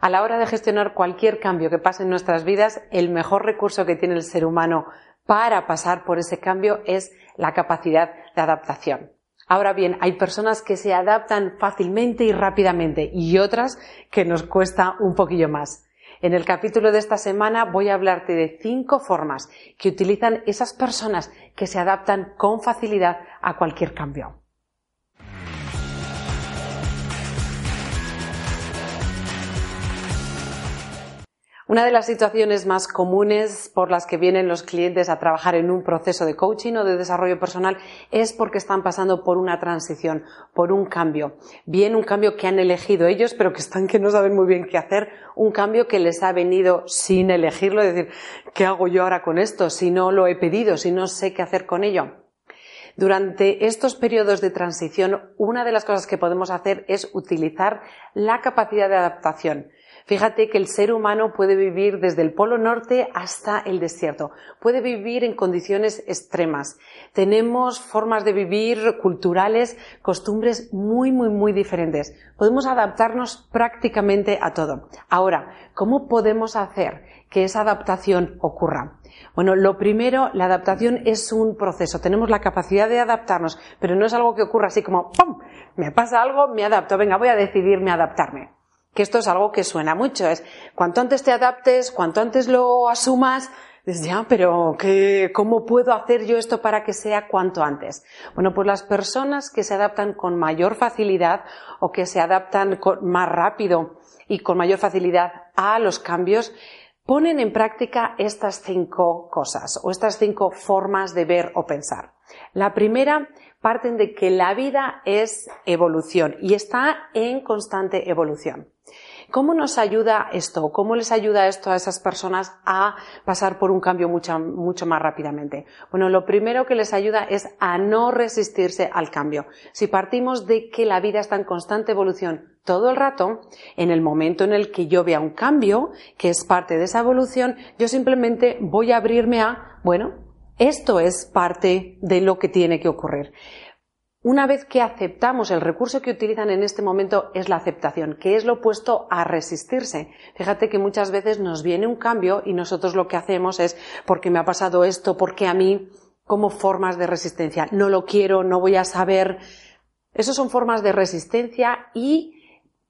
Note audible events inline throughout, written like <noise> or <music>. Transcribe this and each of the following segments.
A la hora de gestionar cualquier cambio que pase en nuestras vidas, el mejor recurso que tiene el ser humano para pasar por ese cambio es la capacidad de adaptación. Ahora bien, hay personas que se adaptan fácilmente y rápidamente y otras que nos cuesta un poquillo más. En el capítulo de esta semana voy a hablarte de cinco formas que utilizan esas personas que se adaptan con facilidad a cualquier cambio. Una de las situaciones más comunes por las que vienen los clientes a trabajar en un proceso de coaching o de desarrollo personal es porque están pasando por una transición, por un cambio. Bien, un cambio que han elegido ellos, pero que están que no saben muy bien qué hacer, un cambio que les ha venido sin elegirlo, es decir, ¿qué hago yo ahora con esto si no lo he pedido, si no sé qué hacer con ello? Durante estos periodos de transición, una de las cosas que podemos hacer es utilizar la capacidad de adaptación. Fíjate que el ser humano puede vivir desde el polo norte hasta el desierto, puede vivir en condiciones extremas. Tenemos formas de vivir culturales, costumbres muy, muy, muy diferentes. Podemos adaptarnos prácticamente a todo. Ahora, ¿cómo podemos hacer que esa adaptación ocurra? Bueno, lo primero, la adaptación es un proceso. Tenemos la capacidad de adaptarnos, pero no es algo que ocurra así como ¡pum! Me pasa algo, me adapto. Venga, voy a decidirme adaptarme que esto es algo que suena mucho, es cuanto antes te adaptes, cuanto antes lo asumas, dices, ya, pero ¿qué, ¿cómo puedo hacer yo esto para que sea cuanto antes? Bueno, pues las personas que se adaptan con mayor facilidad o que se adaptan más rápido y con mayor facilidad a los cambios, ponen en práctica estas cinco cosas o estas cinco formas de ver o pensar. La primera parten de que la vida es evolución y está en constante evolución. ¿Cómo nos ayuda esto? ¿Cómo les ayuda esto a esas personas a pasar por un cambio mucho, mucho, más rápidamente? Bueno, lo primero que les ayuda es a no resistirse al cambio. Si partimos de que la vida está en constante evolución todo el rato, en el momento en el que yo vea un cambio, que es parte de esa evolución, yo simplemente voy a abrirme a, bueno, esto es parte de lo que tiene que ocurrir. Una vez que aceptamos el recurso que utilizan en este momento es la aceptación, que es lo opuesto a resistirse. Fíjate que muchas veces nos viene un cambio y nosotros lo que hacemos es porque me ha pasado esto, porque a mí, como formas de resistencia. No lo quiero, no voy a saber. Esas son formas de resistencia y,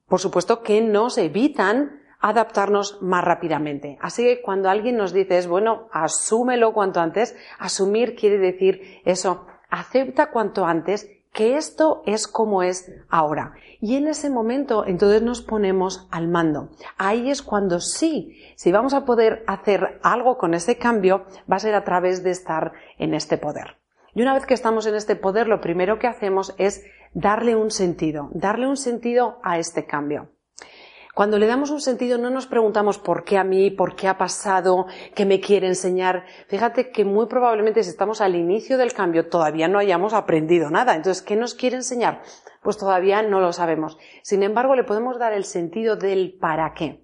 por supuesto, que nos evitan adaptarnos más rápidamente. Así que cuando alguien nos dice es bueno, asúmelo cuanto antes, asumir quiere decir eso, acepta cuanto antes que esto es como es ahora. Y en ese momento entonces nos ponemos al mando. Ahí es cuando sí, si vamos a poder hacer algo con ese cambio, va a ser a través de estar en este poder. Y una vez que estamos en este poder, lo primero que hacemos es darle un sentido, darle un sentido a este cambio. Cuando le damos un sentido no nos preguntamos por qué a mí, por qué ha pasado, qué me quiere enseñar. Fíjate que muy probablemente si estamos al inicio del cambio todavía no hayamos aprendido nada. Entonces, ¿qué nos quiere enseñar? Pues todavía no lo sabemos. Sin embargo, le podemos dar el sentido del para qué.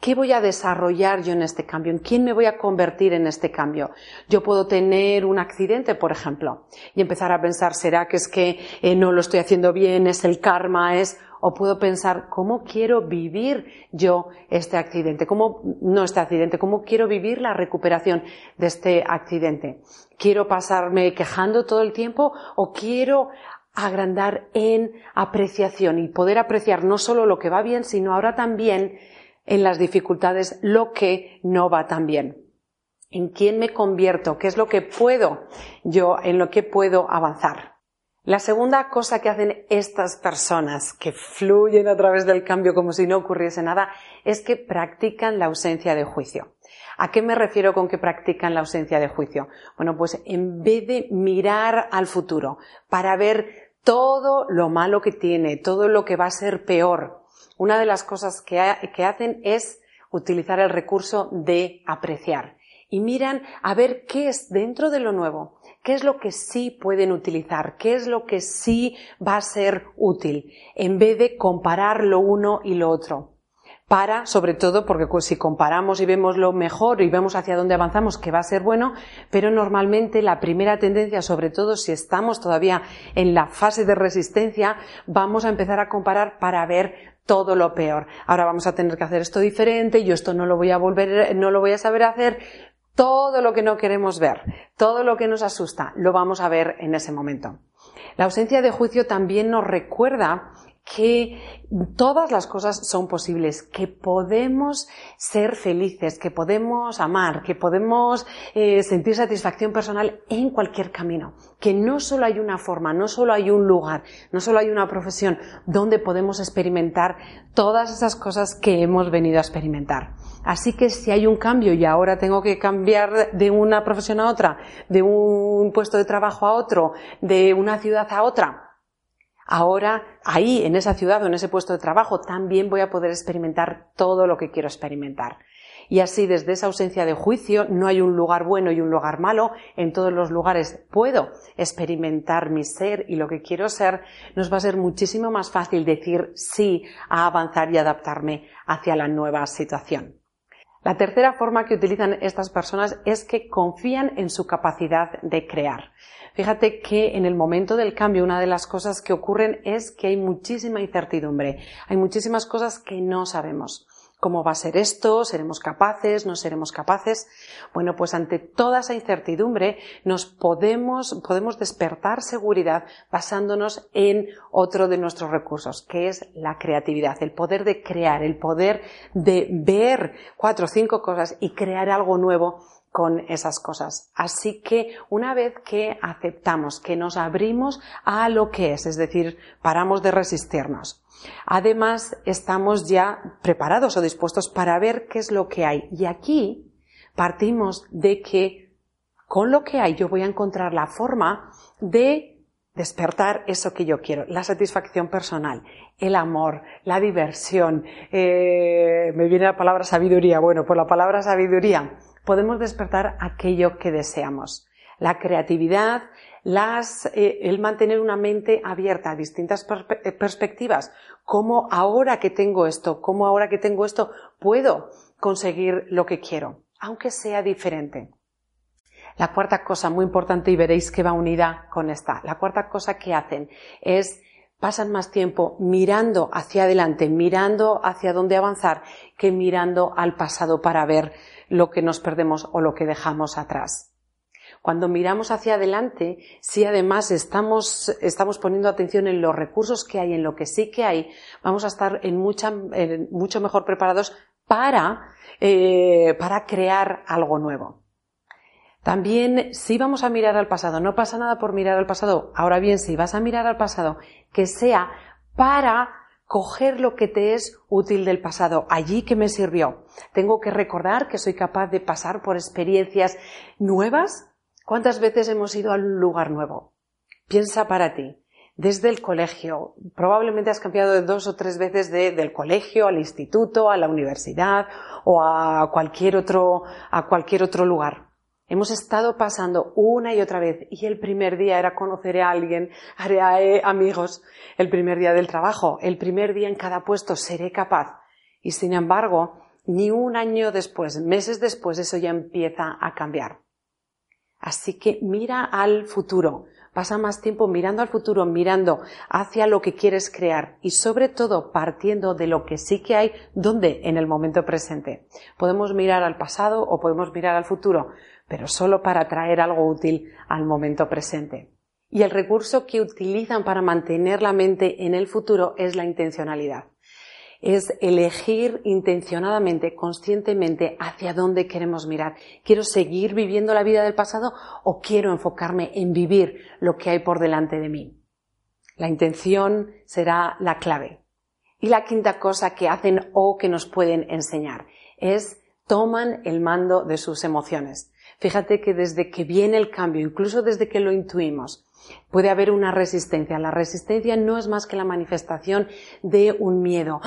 ¿Qué voy a desarrollar yo en este cambio? ¿En quién me voy a convertir en este cambio? Yo puedo tener un accidente, por ejemplo, y empezar a pensar, ¿será que es que eh, no lo estoy haciendo bien? ¿Es el karma? ¿Es o puedo pensar cómo quiero vivir yo este accidente, cómo, no este accidente, cómo quiero vivir la recuperación de este accidente. ¿Quiero pasarme quejando todo el tiempo o quiero agrandar en apreciación y poder apreciar no solo lo que va bien, sino ahora también en las dificultades lo que no va tan bien? ¿En quién me convierto? ¿Qué es lo que puedo yo, en lo que puedo avanzar? La segunda cosa que hacen estas personas que fluyen a través del cambio como si no ocurriese nada es que practican la ausencia de juicio. ¿A qué me refiero con que practican la ausencia de juicio? Bueno, pues en vez de mirar al futuro para ver todo lo malo que tiene, todo lo que va a ser peor, Una de las cosas que, hacen es utilizar el recurso de apreciar y miran a ver qué es dentro de lo nuevo, qué es lo que sí pueden utilizar, qué es lo que sí va a ser útil, en vez de comparar lo uno y lo otro para, sobre todo, porque si comparamos y vemos lo mejor y vemos hacia dónde avanzamos, que va a ser bueno, pero normalmente la primera tendencia, sobre todo si estamos todavía en la fase de resistencia, vamos a empezar a comparar para ver todo lo peor. Ahora vamos a tener que hacer esto diferente, yo esto no lo voy a volver, no lo voy a saber hacer. Todo lo que no queremos ver, todo lo que nos asusta, lo vamos a ver en ese momento. La ausencia de juicio también nos recuerda que todas las cosas son posibles, que podemos ser felices, que podemos amar, que podemos eh, sentir satisfacción personal en cualquier camino, que no solo hay una forma, no solo hay un lugar, no solo hay una profesión donde podemos experimentar todas esas cosas que hemos venido a experimentar. Así que si hay un cambio y ahora tengo que cambiar de una profesión a otra, de un puesto de trabajo a otro, de una ciudad a otra, Ahora, ahí, en esa ciudad o en ese puesto de trabajo, también voy a poder experimentar todo lo que quiero experimentar. Y así, desde esa ausencia de juicio, no hay un lugar bueno y un lugar malo. En todos los lugares puedo experimentar mi ser y lo que quiero ser. Nos va a ser muchísimo más fácil decir sí a avanzar y adaptarme hacia la nueva situación. La tercera forma que utilizan estas personas es que confían en su capacidad de crear. Fíjate que en el momento del cambio una de las cosas que ocurren es que hay muchísima incertidumbre, hay muchísimas cosas que no sabemos. ¿Cómo va a ser esto? ¿Seremos capaces? ¿No seremos capaces? Bueno, pues ante toda esa incertidumbre nos podemos, podemos despertar seguridad basándonos en otro de nuestros recursos, que es la creatividad, el poder de crear, el poder de ver cuatro o cinco cosas y crear algo nuevo con esas cosas. Así que una vez que aceptamos, que nos abrimos a lo que es, es decir, paramos de resistirnos, además estamos ya preparados o dispuestos para ver qué es lo que hay. Y aquí partimos de que con lo que hay yo voy a encontrar la forma de despertar eso que yo quiero, la satisfacción personal, el amor, la diversión, eh, me viene la palabra sabiduría, bueno, por la palabra sabiduría, podemos despertar aquello que deseamos. La creatividad, las, eh, el mantener una mente abierta a distintas eh, perspectivas. ¿Cómo ahora que tengo esto, cómo ahora que tengo esto, puedo conseguir lo que quiero, aunque sea diferente? La cuarta cosa muy importante y veréis que va unida con esta. La cuarta cosa que hacen es pasan más tiempo mirando hacia adelante, mirando hacia dónde avanzar, que mirando al pasado para ver lo que nos perdemos o lo que dejamos atrás. Cuando miramos hacia adelante, si además estamos, estamos poniendo atención en los recursos que hay, en lo que sí que hay, vamos a estar en, mucho mejor preparados para, eh, para crear algo nuevo. También, si vamos a mirar al pasado, no pasa nada por mirar al pasado. Ahora bien, si vas a mirar al pasado, que sea para coger lo que te es útil del pasado, allí que me sirvió. Tengo que recordar que soy capaz de pasar por experiencias nuevas. ¿Cuántas veces hemos ido a un lugar nuevo? Piensa para ti. Desde el colegio, probablemente has cambiado dos o tres veces del colegio al instituto, a la universidad o a cualquier otro, a cualquier otro lugar. Hemos estado pasando una y otra vez y el primer día era conocer a alguien, <laughs> haré amigos, el primer día del trabajo, el primer día en cada puesto seré capaz. Y sin embargo, ni un año después, meses después, eso ya empieza a cambiar. Así que mira al futuro, pasa más tiempo mirando al futuro, mirando hacia lo que quieres crear y sobre todo partiendo de lo que sí que hay, donde en el momento presente. Podemos mirar al pasado o podemos mirar al futuro, pero solo para traer algo útil al momento presente. Y el recurso que utilizan para mantener la mente en el futuro es la intencionalidad. Es elegir intencionadamente, conscientemente, hacia dónde queremos mirar. ¿Quiero seguir viviendo la vida del pasado o quiero enfocarme en vivir lo que hay por delante de mí? La intención será la clave. Y la quinta cosa que hacen o que nos pueden enseñar es toman el mando de sus emociones. Fíjate que desde que viene el cambio, incluso desde que lo intuimos, puede haber una resistencia. La resistencia no es más que la manifestación de un miedo.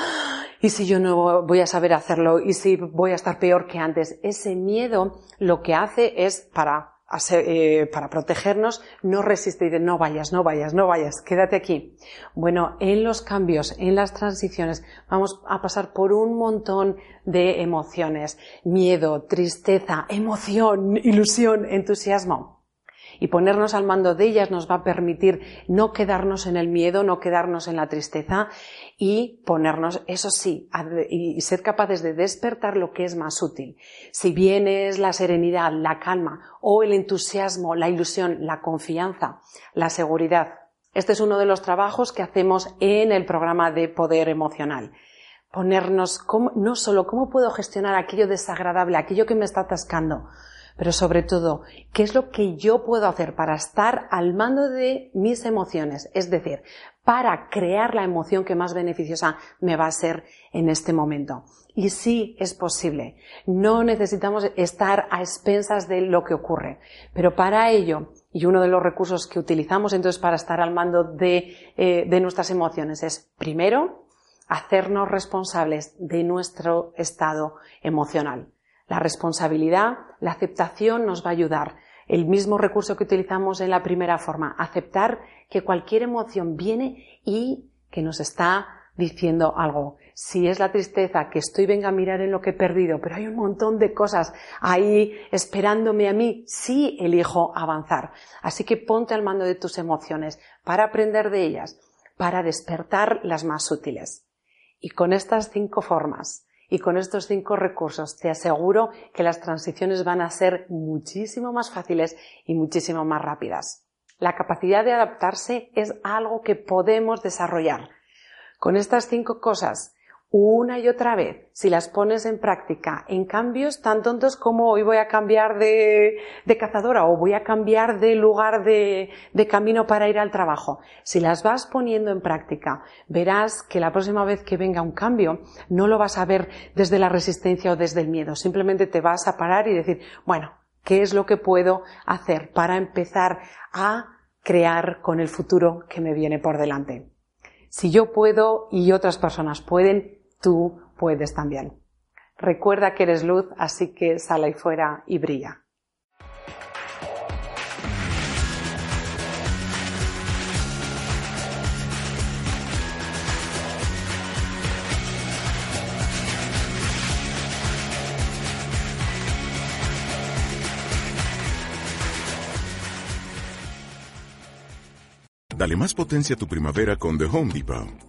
¿Y si yo no voy a saber hacerlo? ¿Y si voy a estar peor que antes? Ese miedo lo que hace es para eh, para protegernos, no resistir, no vayas, no vayas, no vayas, quédate aquí. Bueno, en los cambios, en las transiciones, vamos a pasar por un montón de emociones, miedo, tristeza, emoción, ilusión, entusiasmo y ponernos al mando de ellas nos va a permitir no quedarnos en el miedo, no quedarnos en la tristeza y ponernos, eso sí, y ser capaces de despertar lo que es más útil. Si bien es la serenidad, la calma o el entusiasmo, la ilusión, la confianza, la seguridad. Este es uno de los trabajos que hacemos en el programa de poder emocional ponernos no solo cómo puedo gestionar aquello desagradable, aquello que me está atascando, pero sobre todo, ¿qué es lo que yo puedo hacer para estar al mando de mis emociones? Es decir, para crear la emoción que más beneficiosa me va a ser en este momento. Y sí es posible. No necesitamos estar a expensas de lo que ocurre. Pero para ello, y uno de los recursos que utilizamos entonces para estar al mando de, eh, de nuestras emociones es, primero, hacernos responsables de nuestro estado emocional. La responsabilidad, la aceptación nos va a ayudar. El mismo recurso que utilizamos en la primera forma, aceptar que cualquier emoción viene y que nos está diciendo algo. Si es la tristeza, que estoy venga a mirar en lo que he perdido, pero hay un montón de cosas ahí esperándome a mí, sí elijo avanzar. Así que ponte al mando de tus emociones para aprender de ellas, para despertar las más útiles. Y con estas cinco formas, y con estos cinco recursos te aseguro que las transiciones van a ser muchísimo más fáciles y muchísimo más rápidas. La capacidad de adaptarse es algo que podemos desarrollar. Con estas cinco cosas una y otra vez, si las pones en práctica en cambios tan tontos como hoy voy a cambiar de, cazadora o voy a cambiar de lugar de, de, camino para ir al trabajo, si las vas poniendo en práctica, verás que la próxima vez que venga un cambio no lo vas a ver desde la resistencia o desde el miedo, simplemente te vas a parar y decir, bueno, ¿qué es lo que puedo hacer para empezar a crear con el futuro que me viene por delante? Si yo puedo y otras personas pueden, tú puedes también. Recuerda que eres luz, así que sal ahí fuera y brilla. Dale más potencia a tu primavera con The Home Depot.